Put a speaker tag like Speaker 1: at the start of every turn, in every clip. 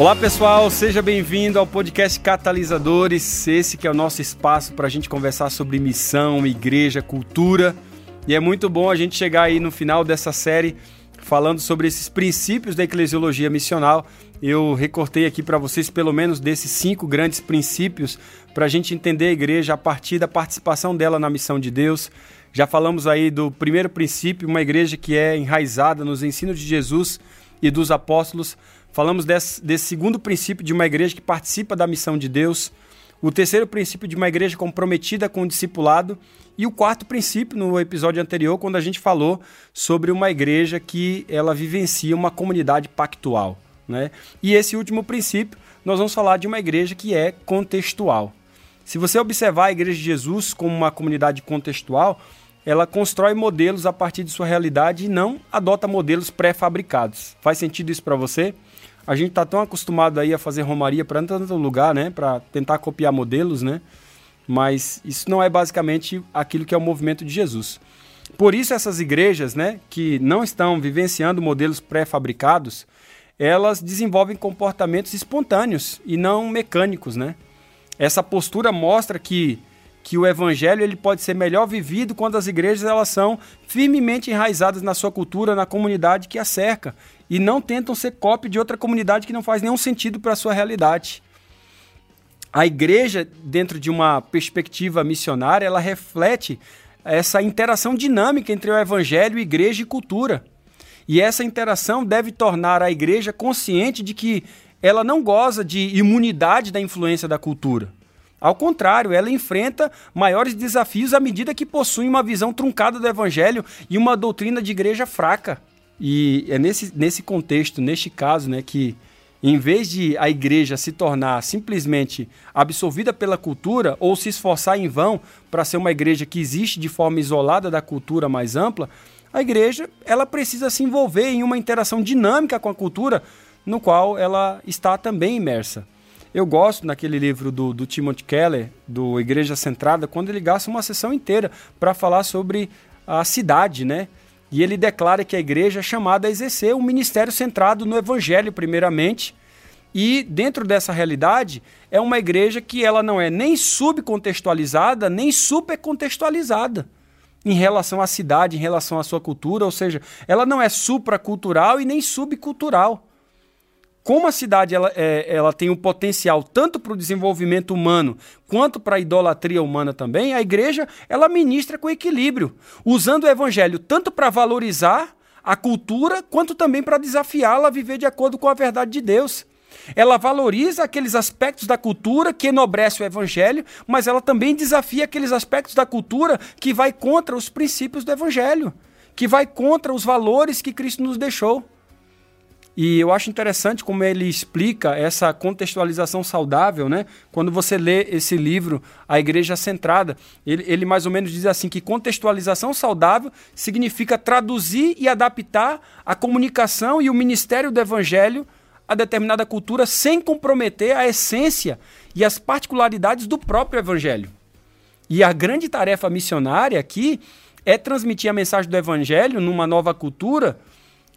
Speaker 1: Olá pessoal, seja bem-vindo ao podcast Catalisadores. Esse que é o nosso espaço para a gente conversar sobre missão, igreja, cultura. E é muito bom a gente chegar aí no final dessa série falando sobre esses princípios da eclesiologia missional. Eu recortei aqui para vocês pelo menos desses cinco grandes princípios para a gente entender a igreja a partir da participação dela na missão de Deus. Já falamos aí do primeiro princípio, uma igreja que é enraizada nos ensinos de Jesus e dos apóstolos. Falamos desse, desse segundo princípio de uma igreja que participa da missão de Deus. O terceiro princípio de uma igreja comprometida com o discipulado. E o quarto princípio, no episódio anterior, quando a gente falou sobre uma igreja que ela vivencia uma comunidade pactual. Né? E esse último princípio, nós vamos falar de uma igreja que é contextual. Se você observar a Igreja de Jesus como uma comunidade contextual, ela constrói modelos a partir de sua realidade e não adota modelos pré-fabricados. Faz sentido isso para você? A gente está tão acostumado aí a fazer romaria para tanto lugar, né, para tentar copiar modelos, né? Mas isso não é basicamente aquilo que é o movimento de Jesus. Por isso essas igrejas, né, que não estão vivenciando modelos pré-fabricados, elas desenvolvem comportamentos espontâneos e não mecânicos, né? Essa postura mostra que que o evangelho ele pode ser melhor vivido quando as igrejas elas são firmemente enraizadas na sua cultura, na comunidade que a cerca e não tentam ser cópia de outra comunidade que não faz nenhum sentido para a sua realidade. A igreja, dentro de uma perspectiva missionária, ela reflete essa interação dinâmica entre o evangelho, igreja e cultura. E essa interação deve tornar a igreja consciente de que ela não goza de imunidade da influência da cultura. Ao contrário, ela enfrenta maiores desafios à medida que possui uma visão truncada do evangelho e uma doutrina de igreja fraca. E é nesse, nesse contexto, neste caso, né, que em vez de a igreja se tornar simplesmente absorvida pela cultura ou se esforçar em vão para ser uma igreja que existe de forma isolada da cultura mais ampla, a igreja ela precisa se envolver em uma interação dinâmica com a cultura no qual ela está também imersa. Eu gosto naquele livro do, do Timothy Keller, do Igreja Centrada, quando ele gasta uma sessão inteira para falar sobre a cidade, né? E ele declara que a igreja é chamada a exercer um ministério centrado no evangelho, primeiramente, e dentro dessa realidade, é uma igreja que ela não é nem subcontextualizada, nem supercontextualizada em relação à cidade, em relação à sua cultura, ou seja, ela não é supracultural e nem subcultural como a cidade ela, é, ela tem um potencial tanto para o desenvolvimento humano quanto para a idolatria humana também, a igreja ela ministra com equilíbrio, usando o evangelho tanto para valorizar a cultura quanto também para desafiá-la a viver de acordo com a verdade de Deus. Ela valoriza aqueles aspectos da cultura que enobrece o evangelho, mas ela também desafia aqueles aspectos da cultura que vai contra os princípios do evangelho, que vai contra os valores que Cristo nos deixou. E eu acho interessante como ele explica essa contextualização saudável, né? Quando você lê esse livro, A Igreja Centrada, ele, ele mais ou menos diz assim que contextualização saudável significa traduzir e adaptar a comunicação e o ministério do evangelho a determinada cultura sem comprometer a essência e as particularidades do próprio evangelho. E a grande tarefa missionária aqui é transmitir a mensagem do evangelho numa nova cultura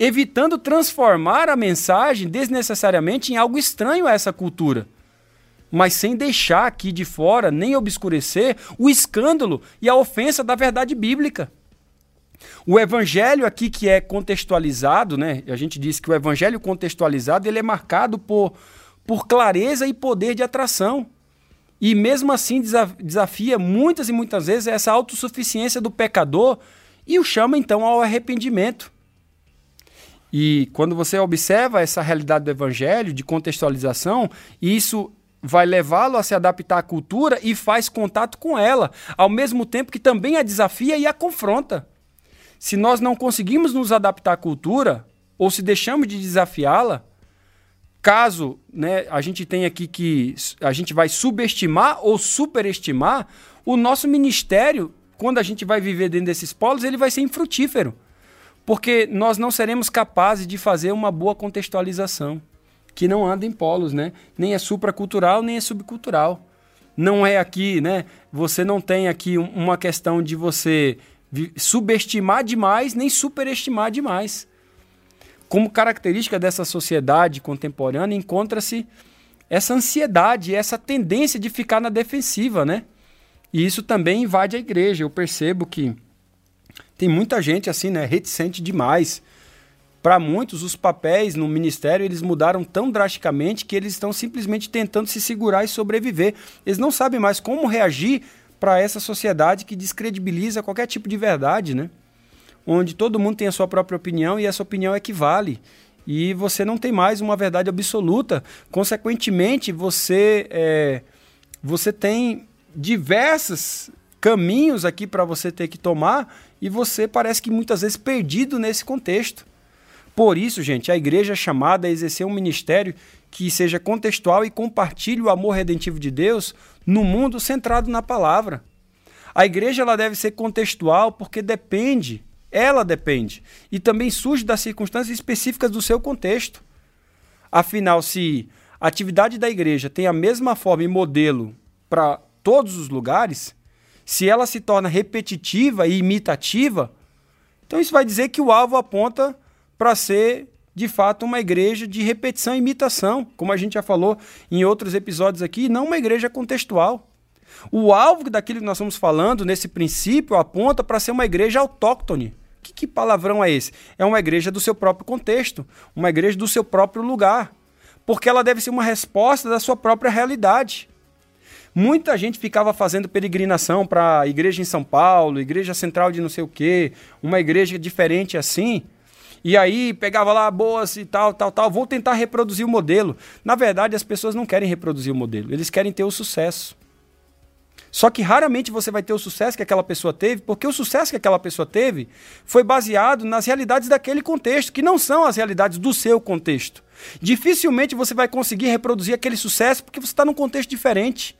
Speaker 1: evitando transformar a mensagem desnecessariamente em algo estranho a essa cultura, mas sem deixar aqui de fora nem obscurecer o escândalo e a ofensa da verdade bíblica. O evangelho aqui que é contextualizado, né? A gente diz que o evangelho contextualizado ele é marcado por, por clareza e poder de atração. E mesmo assim desafia muitas e muitas vezes essa autossuficiência do pecador e o chama então ao arrependimento. E quando você observa essa realidade do evangelho, de contextualização, isso vai levá-lo a se adaptar à cultura e faz contato com ela, ao mesmo tempo que também a desafia e a confronta. Se nós não conseguimos nos adaptar à cultura, ou se deixamos de desafiá-la, caso né, a gente tenha aqui que a gente vai subestimar ou superestimar, o nosso ministério, quando a gente vai viver dentro desses polos, ele vai ser infrutífero porque nós não seremos capazes de fazer uma boa contextualização, que não anda em polos, né? Nem é supracultural, nem é subcultural. Não é aqui, né? Você não tem aqui uma questão de você subestimar demais, nem superestimar demais. como característica dessa sociedade contemporânea encontra-se essa ansiedade, essa tendência de ficar na defensiva, né? E isso também invade a igreja. Eu percebo que tem muita gente assim, né, reticente demais. Para muitos, os papéis no ministério eles mudaram tão drasticamente que eles estão simplesmente tentando se segurar e sobreviver. Eles não sabem mais como reagir para essa sociedade que descredibiliza qualquer tipo de verdade, né? onde todo mundo tem a sua própria opinião e essa opinião equivale. E você não tem mais uma verdade absoluta. Consequentemente, você, é, você tem diversos caminhos aqui para você ter que tomar e você parece que muitas vezes perdido nesse contexto. Por isso, gente, a igreja é chamada a exercer um ministério que seja contextual e compartilhe o amor redentivo de Deus no mundo centrado na palavra. A igreja ela deve ser contextual porque depende ela depende. E também surge das circunstâncias específicas do seu contexto. Afinal, se a atividade da igreja tem a mesma forma e modelo para todos os lugares, se ela se torna repetitiva e imitativa, então isso vai dizer que o alvo aponta para ser de fato uma igreja de repetição e imitação, como a gente já falou em outros episódios aqui, não uma igreja contextual. O alvo daquilo que nós estamos falando nesse princípio aponta para ser uma igreja autóctone, que, que palavrão é esse? É uma igreja do seu próprio contexto, uma igreja do seu próprio lugar, porque ela deve ser uma resposta da sua própria realidade. Muita gente ficava fazendo peregrinação para igreja em São Paulo, igreja central de não sei o quê, uma igreja diferente assim. E aí pegava lá boas e tal, tal, tal. Vou tentar reproduzir o modelo. Na verdade, as pessoas não querem reproduzir o modelo, eles querem ter o sucesso. Só que raramente você vai ter o sucesso que aquela pessoa teve, porque o sucesso que aquela pessoa teve foi baseado nas realidades daquele contexto, que não são as realidades do seu contexto. Dificilmente você vai conseguir reproduzir aquele sucesso porque você está num contexto diferente.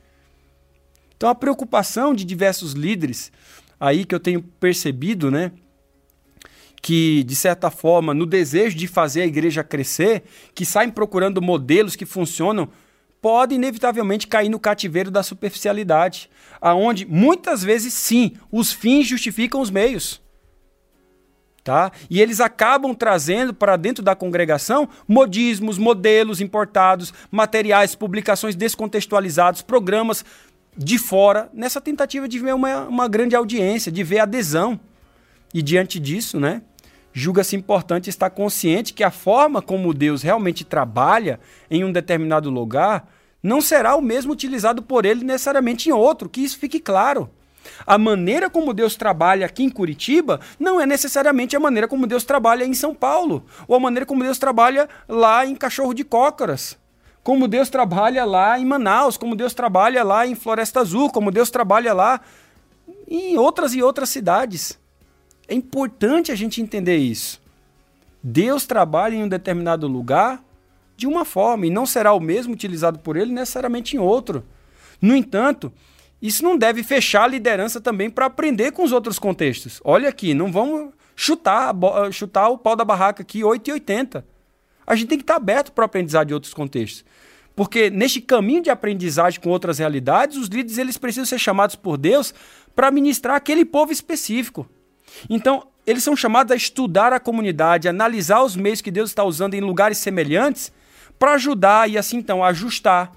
Speaker 1: Então a preocupação de diversos líderes aí que eu tenho percebido, né? que, de certa forma, no desejo de fazer a igreja crescer, que saem procurando modelos que funcionam pode inevitavelmente cair no cativeiro da superficialidade, aonde muitas vezes sim, os fins justificam os meios. Tá? E eles acabam trazendo para dentro da congregação modismos, modelos importados, materiais, publicações descontextualizados, programas de fora, nessa tentativa de ver uma, uma grande audiência, de ver adesão. E diante disso, né, julga-se importante estar consciente que a forma como Deus realmente trabalha em um determinado lugar não será o mesmo utilizado por ele necessariamente em outro, que isso fique claro. A maneira como Deus trabalha aqui em Curitiba não é necessariamente a maneira como Deus trabalha em São Paulo, ou a maneira como Deus trabalha lá em Cachorro de Cócoras, como Deus trabalha lá em Manaus, como Deus trabalha lá em Floresta Azul, como Deus trabalha lá em outras e outras cidades. É importante a gente entender isso. Deus trabalha em um determinado lugar de uma forma e não será o mesmo utilizado por ele necessariamente em outro. No entanto, isso não deve fechar a liderança também para aprender com os outros contextos. Olha aqui, não vamos chutar, chutar o pau da barraca aqui 8,80. A gente tem que estar aberto para aprendizar de outros contextos. Porque neste caminho de aprendizagem com outras realidades, os líderes eles precisam ser chamados por Deus para ministrar aquele povo específico. Então, eles são chamados a estudar a comunidade, analisar os meios que Deus está usando em lugares semelhantes para ajudar e assim então ajustar,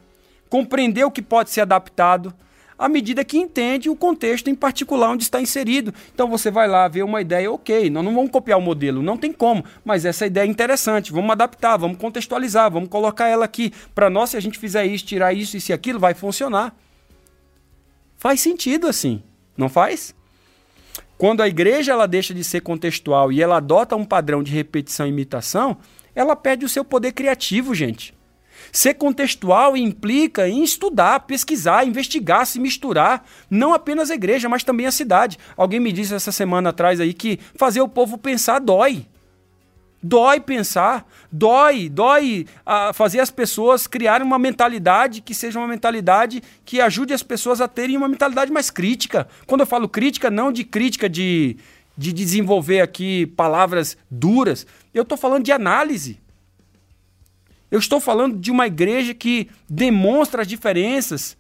Speaker 1: compreender o que pode ser adaptado à medida que entende o contexto em particular onde está inserido. Então você vai lá ver uma ideia, ok, nós não vamos copiar o modelo, não tem como, mas essa ideia é interessante, vamos adaptar, vamos contextualizar, vamos colocar ela aqui. Para nós, se a gente fizer isso, tirar isso, isso e aquilo, vai funcionar. Faz sentido assim, não faz? Quando a igreja ela deixa de ser contextual e ela adota um padrão de repetição e imitação, ela perde o seu poder criativo, gente. Ser contextual implica em estudar, pesquisar, investigar, se misturar, não apenas a igreja, mas também a cidade. Alguém me disse essa semana atrás aí que fazer o povo pensar dói. Dói pensar, dói, dói a fazer as pessoas criarem uma mentalidade que seja uma mentalidade que ajude as pessoas a terem uma mentalidade mais crítica. Quando eu falo crítica, não de crítica de, de desenvolver aqui palavras duras, eu estou falando de análise. Eu estou falando de uma igreja que demonstra as diferenças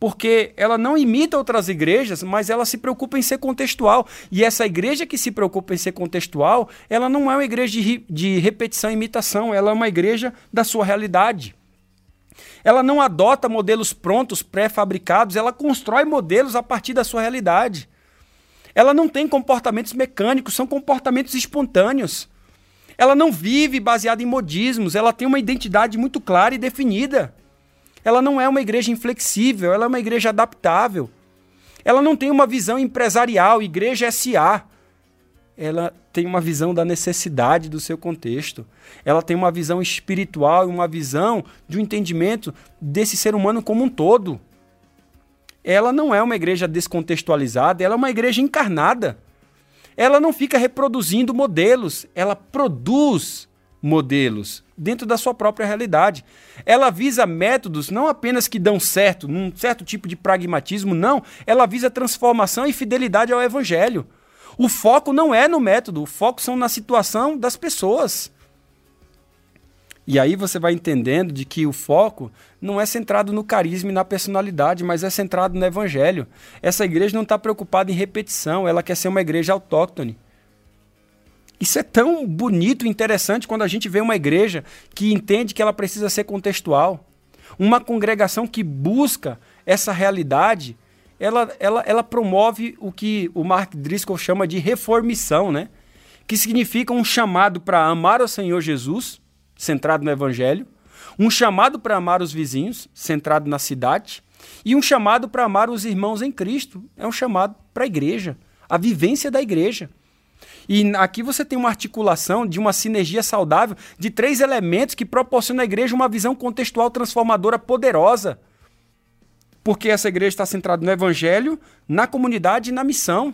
Speaker 1: porque ela não imita outras igrejas, mas ela se preocupa em ser contextual. E essa igreja que se preocupa em ser contextual, ela não é uma igreja de, de repetição e imitação, ela é uma igreja da sua realidade. Ela não adota modelos prontos, pré-fabricados, ela constrói modelos a partir da sua realidade. Ela não tem comportamentos mecânicos, são comportamentos espontâneos. Ela não vive baseada em modismos, ela tem uma identidade muito clara e definida. Ela não é uma igreja inflexível, ela é uma igreja adaptável. Ela não tem uma visão empresarial, igreja SA. Ela tem uma visão da necessidade do seu contexto. Ela tem uma visão espiritual e uma visão de um entendimento desse ser humano como um todo. Ela não é uma igreja descontextualizada, ela é uma igreja encarnada. Ela não fica reproduzindo modelos, ela produz modelos dentro da sua própria realidade. Ela visa métodos não apenas que dão certo, num certo tipo de pragmatismo, não. Ela visa transformação e fidelidade ao evangelho. O foco não é no método, o foco são na situação das pessoas. E aí você vai entendendo de que o foco não é centrado no carisma e na personalidade, mas é centrado no evangelho. Essa igreja não está preocupada em repetição, ela quer ser uma igreja autóctone. Isso é tão bonito e interessante quando a gente vê uma igreja que entende que ela precisa ser contextual. Uma congregação que busca essa realidade, ela, ela, ela promove o que o Mark Driscoll chama de reformição, né? que significa um chamado para amar o Senhor Jesus, centrado no Evangelho, um chamado para amar os vizinhos, centrado na cidade, e um chamado para amar os irmãos em Cristo. É um chamado para a igreja, a vivência da igreja. E aqui você tem uma articulação de uma sinergia saudável de três elementos que proporcionam à igreja uma visão contextual transformadora poderosa. Porque essa igreja está centrada no evangelho, na comunidade e na missão.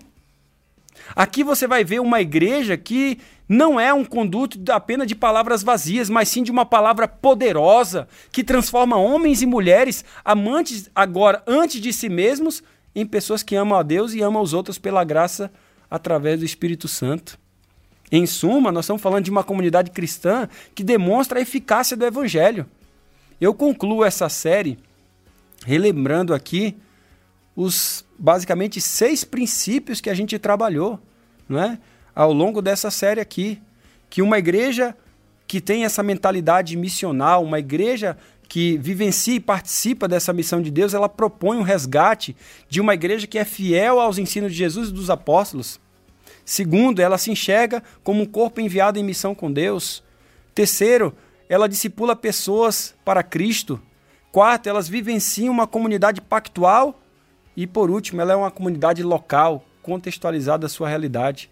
Speaker 1: Aqui você vai ver uma igreja que não é um conduto apenas de palavras vazias, mas sim de uma palavra poderosa que transforma homens e mulheres amantes agora antes de si mesmos em pessoas que amam a Deus e amam os outros pela graça através do Espírito Santo. Em suma, nós estamos falando de uma comunidade cristã que demonstra a eficácia do Evangelho. Eu concluo essa série relembrando aqui os basicamente seis princípios que a gente trabalhou não é? ao longo dessa série aqui. Que uma igreja que tem essa mentalidade missional, uma igreja que vivencia e participa dessa missão de Deus, ela propõe um resgate de uma igreja que é fiel aos ensinos de Jesus e dos apóstolos. Segundo, ela se enxerga como um corpo enviado em missão com Deus. Terceiro, ela discipula pessoas para Cristo. Quarto, elas vivenciam uma comunidade pactual. E por último, ela é uma comunidade local, contextualizada à sua realidade.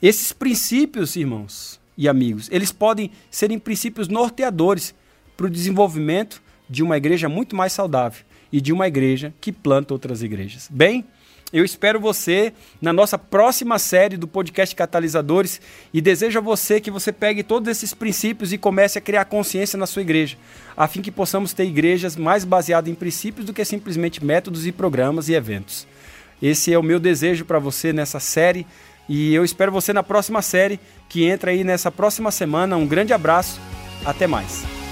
Speaker 1: Esses princípios, irmãos e amigos, eles podem serem princípios norteadores para o desenvolvimento de uma igreja muito mais saudável e de uma igreja que planta outras igrejas. Bem, eu espero você na nossa próxima série do podcast Catalisadores e desejo a você que você pegue todos esses princípios e comece a criar consciência na sua igreja, a fim que possamos ter igrejas mais baseadas em princípios do que simplesmente métodos e programas e eventos. Esse é o meu desejo para você nessa série e eu espero você na próxima série que entra aí nessa próxima semana. Um grande abraço, até mais.